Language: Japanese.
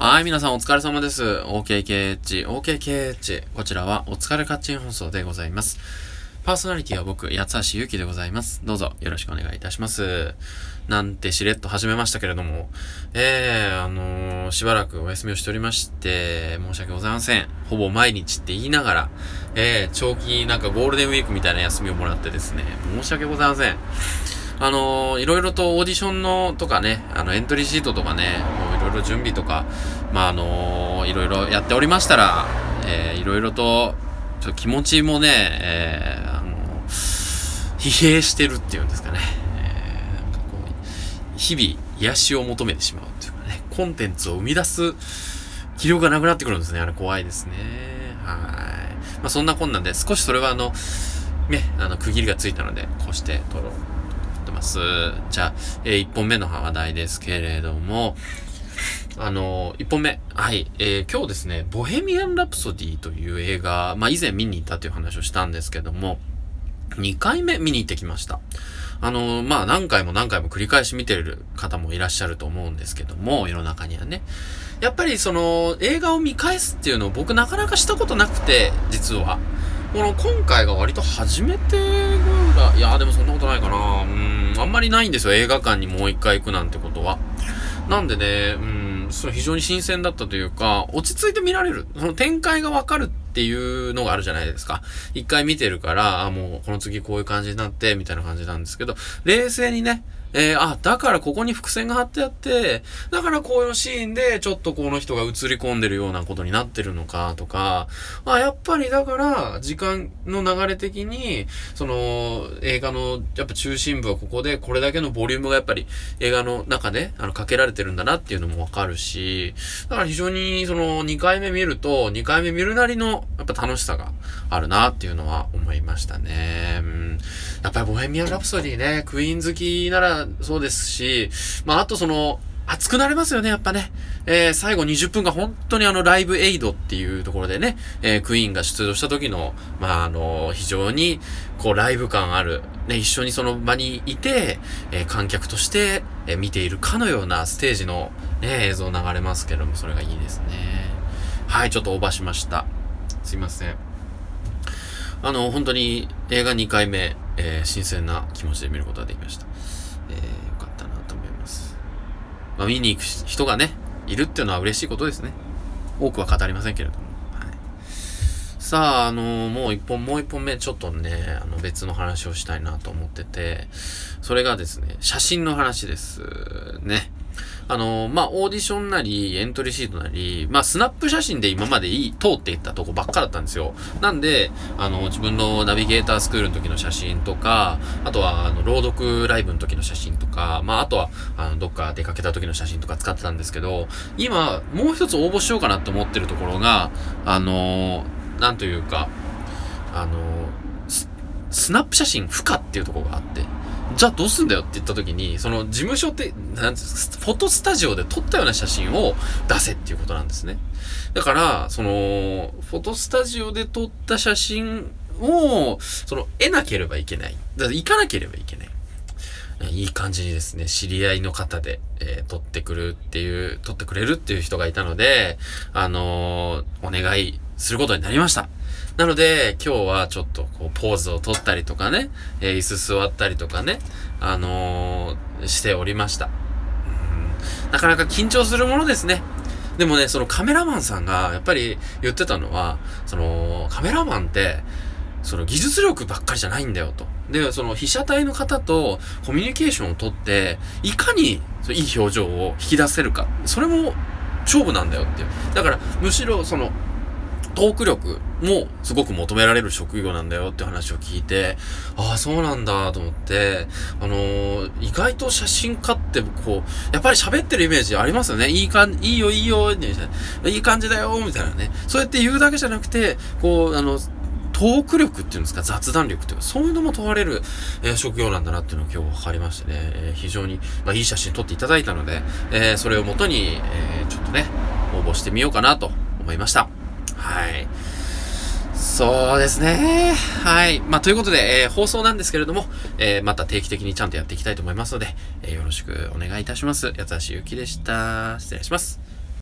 はい、皆さんお疲れ様です。OKKH、OKKH。こちらはお疲れカッチン放送でございます。パーソナリティは僕、八橋ゆきでございます。どうぞよろしくお願いいたします。なんてしれっと始めましたけれども、えー、あのー、しばらくお休みをしておりまして、申し訳ございません。ほぼ毎日って言いながら、えー、長期なんかゴールデンウィークみたいな休みをもらってですね、申し訳ございません。あのー、いろいろとオーディションのとかね、あの、エントリーシートとかね、もうろいろ準備とか、まあ、あのー、いろいろやっておりましたら、えー、いろいろと、ちょっと気持ちもね、えー、あのー、疲弊してるっていうんですかね。えー、なんかこう、日々癒しを求めてしまうっていうかね、コンテンツを生み出す気力がなくなってくるんですね。あれ怖いですね。はい。まあ、そんなこんなんで、少しそれはあの、ね、あの、区切りがついたので、こうして撮ろうってます。じゃあ、えー、1本目の話題ですけれども、あのー、1本目。はい。えー、今日ですね、ボヘミアン・ラプソディという映画、まあ、以前見に行ったという話をしたんですけども、2回目見に行ってきました。あの、まあ、何回も何回も繰り返し見てる方もいらっしゃると思うんですけども、世の中にはね。やっぱりその、映画を見返すっていうのを僕なかなかしたことなくて、実は。この今回が割と初めてぐらい、いやでもそんなことないかな。うん、あんまりないんですよ。映画館にもう一回行くなんてことは。なんでね、うん、それ非常に新鮮だったというか、落ち着いて見られる。その展開がわかるっていうのがあるじゃないですか。一回見てるから、あ、もうこの次こういう感じになって、みたいな感じなんですけど、冷静にね、えー、あ、だからここに伏線が張ってあって、だからこういうシーンでちょっとこの人が映り込んでるようなことになってるのかとか、あ、やっぱりだから時間の流れ的に、その映画のやっぱ中心部はここでこれだけのボリュームがやっぱり映画の中であのかけられてるんだなっていうのもわかるし、だから非常にその2回目見ると2回目見るなりのやっぱ楽しさがあるなっていうのは思いましたね。うん、やっぱりボヘミアン・ラプソディね、クイーン好きならそうですし、まあ、あとその、熱くなれますよね、やっぱね。えー、最後20分が本当にあの、ライブエイドっていうところでね、えー、クイーンが出場した時の、まあ、あの、非常に、こう、ライブ感ある、ね、一緒にその場にいて、えー、観客として、え見ているかのようなステージの、ね、映像流れますけども、それがいいですね。はい、ちょっとオーバーしました。すいません。あの、本当に映画2回目、え新鮮な気持ちで見ることができました。えー、よかったなと思います。まあ、見に行く人がね、いるっていうのは嬉しいことですね。多くは語りませんけれども。はい、さあ、あのー、もう一本、もう一本目、ちょっとね、あの、別の話をしたいなと思ってて、それがですね、写真の話です。ね。あの、まあ、オーディションなり、エントリーシートなり、まあ、スナップ写真で今までいい、通っていったとこばっかだったんですよ。なんで、あの、自分のナビゲータースクールの時の写真とか、あとは、あの、朗読ライブの時の写真とか、まあ、あとは、あの、どっか出かけた時の写真とか使ってたんですけど、今、もう一つ応募しようかなって思ってるところが、あの、なんというか、あの、スナップ写真不可っていうとこがあって、じゃあどうすんだよって言った時に、その事務所って、なんフォトスタジオで撮ったような写真を出せっていうことなんですね。だから、その、フォトスタジオで撮った写真を、その、得なければいけない。だから行かなければいけない。いい感じにですね、知り合いの方で、えー、撮ってくるっていう、撮ってくれるっていう人がいたので、あのー、お願いすることになりました。なので、今日はちょっとこう、ポーズを取ったりとかね、えー、椅子座ったりとかね、あのー、しておりました。なかなか緊張するものですね。でもね、そのカメラマンさんが、やっぱり言ってたのは、その、カメラマンって、その技術力ばっかりじゃないんだよと。で、その被写体の方とコミュニケーションをとって、いかにいい表情を引き出せるか。それも勝負なんだよっていう。だから、むしろその、トーク力もすごく求められる職業なんだよって話を聞いて、ああ、そうなんだと思って、あのー、意外と写真家ってこう、やっぱり喋ってるイメージありますよね。いいかん、いいよいいよ、いい感じだよ、みたいなね。そうやって言うだけじゃなくて、こう、あの、トーク力っていうんですか、雑談力っていうか、そういうのも問われる、えー、職業なんだなっていうのが今日分かりましてね、えー、非常に、まあ、いい写真撮っていただいたので、えー、それをもとに、えちょっとね、応募してみようかなと思いました。はい。そうですね。はい。まあ、ということで、えー、放送なんですけれども、えー、また定期的にちゃんとやっていきたいと思いますので、えー、よろしくお願いいたします。八橋ゆきでした。失礼します。